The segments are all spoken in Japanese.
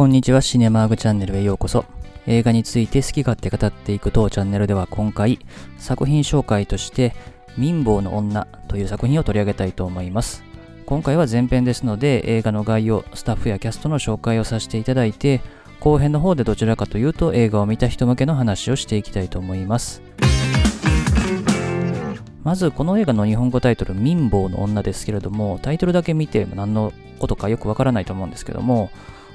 こんにちは、シネマーグチャンネルへようこそ。映画について好き勝手語っていく当チャンネルでは今回、作品紹介として、民法の女という作品を取り上げたいと思います。今回は前編ですので、映画の概要、スタッフやキャストの紹介をさせていただいて、後編の方でどちらかというと映画を見た人向けの話をしていきたいと思います。まずこの映画の日本語タイトル「民法の女」ですけれどもタイトルだけ見て何のことかよくわからないと思うんですけども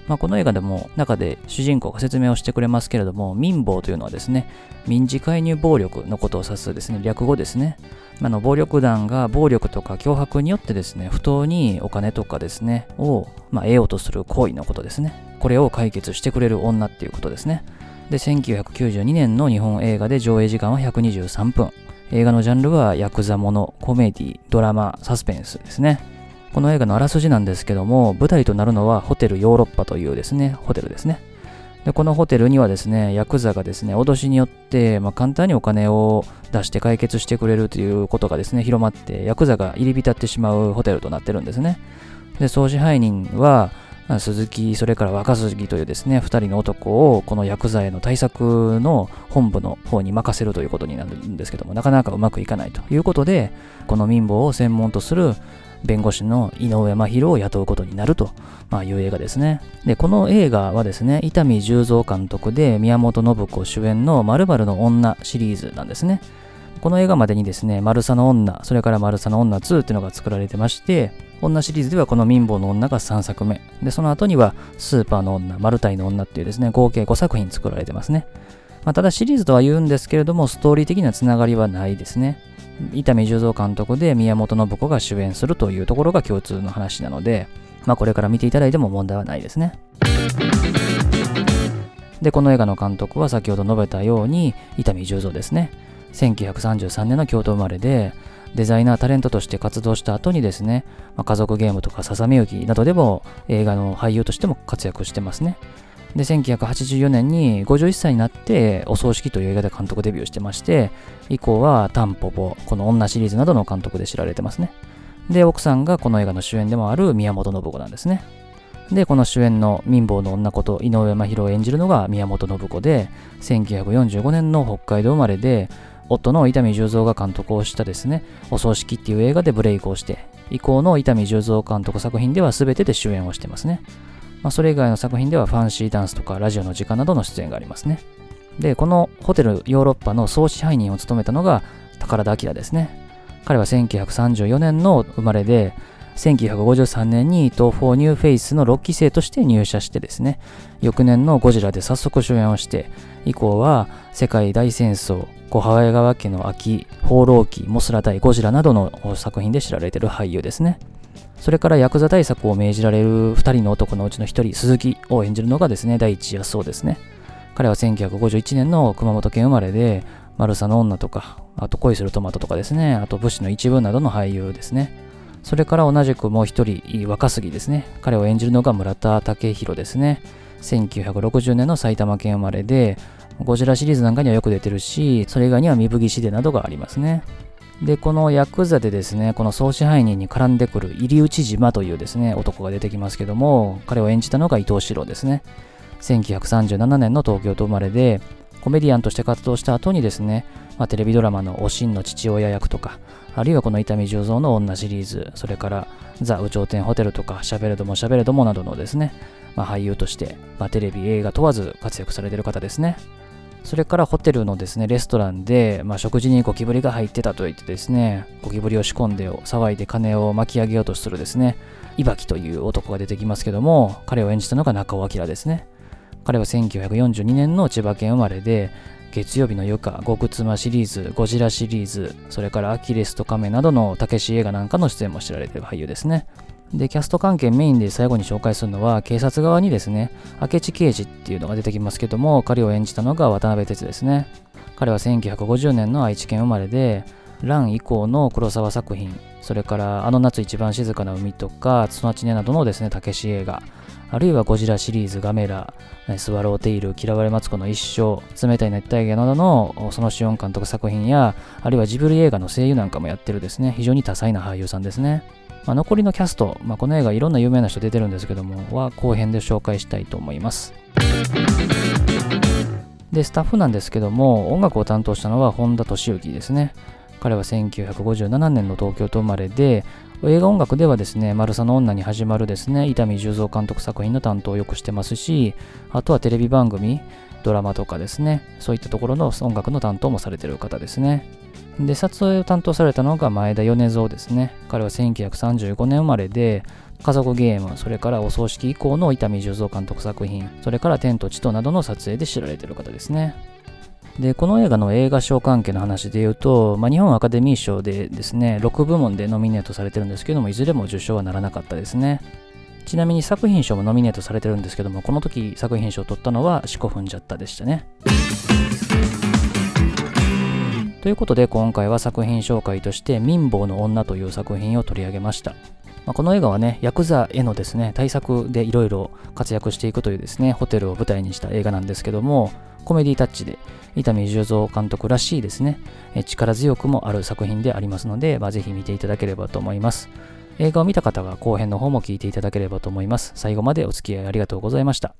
まあ、この映画でも中で主人公が説明をしてくれますけれども、民法というのはですね、民事介入暴力のことを指すですね、略語ですね。あの暴力団が暴力とか脅迫によってですね、不当にお金とかですね、を、ま、得ようとする行為のことですね。これを解決してくれる女っていうことですね。で、1992年の日本映画で上映時間は123分。映画のジャンルはヤクザもの、コメディ、ドラマ、サスペンスですね。この映画のあらすじなんですけども、舞台となるのはホテルヨーロッパというですね、ホテルですね。で、このホテルにはですね、ヤクザがですね、脅しによって、まあ、簡単にお金を出して解決してくれるということがですね、広まって、ヤクザが入り浸ってしまうホテルとなってるんですね。で、総支配人は、鈴木、それから若杉というですね、二人の男をこのヤクザへの対策の本部の方に任せるということになるんですけども、なかなかうまくいかないということで、この民法を専門とする弁護士の井上真宏を雇うことになると、ま、いう映画ですね。で、この映画はですね、伊丹十三監督で宮本信子主演の〇〇の女シリーズなんですね。この映画までにですね、マルサの女、それからマルサの女2っていうのが作られてまして、女シリーズではこの民法の女が3作目。で、その後にはスーパーの女、マルタイの女っていうですね、合計5作品作られてますね。まあ、ただシリーズとは言うんですけれども、ストーリー的なつながりはないですね。伊丹十三監督で宮本信子が主演するというところが共通の話なので、まあ、これから見ていただいても問題はないですね。で、この映画の監督は先ほど述べたように伊丹十三ですね。1933年の京都生まれで、デザイナータレントとして活動した後にですね、まあ、家族ゲームとかささめ雪などでも映画の俳優としても活躍してますね。で、1984年に51歳になって、お葬式という映画で監督デビューしてまして、以降はタンポポ、この女シリーズなどの監督で知られてますね。で、奥さんがこの映画の主演でもある宮本信子なんですね。で、この主演の民房の女こと井上真宏を演じるのが宮本信子で、1945年の北海道生まれで、夫の伊丹十三が監督をしたですね、お葬式っていう映画でブレイクをして、以降の伊丹十三監督作品では全てで主演をしてますね。まあ、それ以外の作品ではファンシーダンスとかラジオの時間などの出演がありますね。で、このホテルヨーロッパの総支配人を務めたのが宝田明ですね。彼は1934年の生まれで、1953年に東宝ニューフェイスの6期生として入社してですね、翌年のゴジラで早速主演をして、以降は世界大戦争、小早川家の秋、放浪記、モスラ対ゴジラなどの作品で知られている俳優ですね。それからヤクザ対策を命じられる2人の男のうちの1人、鈴木を演じるのがですね、大地康雄ですね。彼は1951年の熊本県生まれで、マルサの女とか、あと恋するトマトとかですね、あと武士の一部などの俳優ですね。それから同じくもう一人、若杉ですね。彼を演じるのが村田武宏ですね。1960年の埼玉県生まれで、ゴジラシリーズなんかにはよく出てるし、それ以外には三吹シデなどがありますね。で、このヤクザでですね、この総支配人に絡んでくる入内島というですね、男が出てきますけども、彼を演じたのが伊藤四郎ですね。1937年の東京と生まれで、コメディアンとして活動した後にですね、まあ、テレビドラマのおしんの父親役とか、あるいはこの伊丹十三の女シリーズ、それからザ・宇頂天ホテルとか、しゃべれどもしゃべれどもなどのですね、まあ、俳優として、まあ、テレビ、映画問わず活躍されてる方ですね。それからホテルのですね、レストランで、まあ、食事にゴキブリが入ってたと言ってですね、ゴキブリを仕込んで騒いで金を巻き上げようとするですね、いばきという男が出てきますけども、彼を演じたのが中尾明ですね。彼は1942年の千葉県生まれで、月曜日の夜か、極妻シリーズ、ゴジラシリーズ、それからアキレスとカメなどのたけし映画なんかの出演も知られている俳優ですね。で、キャスト関係メインで最後に紹介するのは、警察側にですね、明智刑事っていうのが出てきますけども、彼を演じたのが渡辺哲ですね。彼は1950年の愛知県生まれで、ラン以降の黒沢作品、それからあの夏一番静かな海とか、ツノチネなどのですね、たけし映画、あるいはゴジラシリーズ、ガメラ、スワローテイル、嫌われマツコの一生、冷たい熱帯魚などのそのシオン監督作品や、あるいはジブリ映画の声優なんかもやってるですね、非常に多彩な俳優さんですね。まあ、残りのキャスト、まあ、この映画いろんな有名な人出てるんですけども、は後編で紹介したいと思います。で、スタッフなんですけども、音楽を担当したのは本田敏之ですね。彼は1957年の東京と生まれで、映画音楽ではですね、マルサの女に始まるですね、伊丹十三監督作品の担当をよくしてますし、あとはテレビ番組、ドラマとかですね、そういったところの音楽の担当もされてる方ですね。で、撮影を担当されたのが前田米蔵ですね。彼は1935年生まれで、家族ゲーム、それからお葬式以降の伊丹十三監督作品、それから天と地となどの撮影で知られてる方ですね。で、この映画の映画賞関係の話で言うと、まあ、日本アカデミー賞でですね、6部門でノミネートされてるんですけども、いずれも受賞はならなかったですね。ちなみに作品賞もノミネートされてるんですけども、この時作品賞を取ったのは四股踏んじゃったでしたね。ということで今回は作品紹介として民房の女という作品を取り上げました。まあ、この映画はね、ヤクザへのですね、対策でいろいろ活躍していくというですね、ホテルを舞台にした映画なんですけども、コメディタッチで、伊丹十三監督らしいですね、力強くもある作品でありますので、まあ、ぜひ見ていただければと思います。映画を見た方は後編の方も聞いていただければと思います。最後までお付き合いありがとうございました。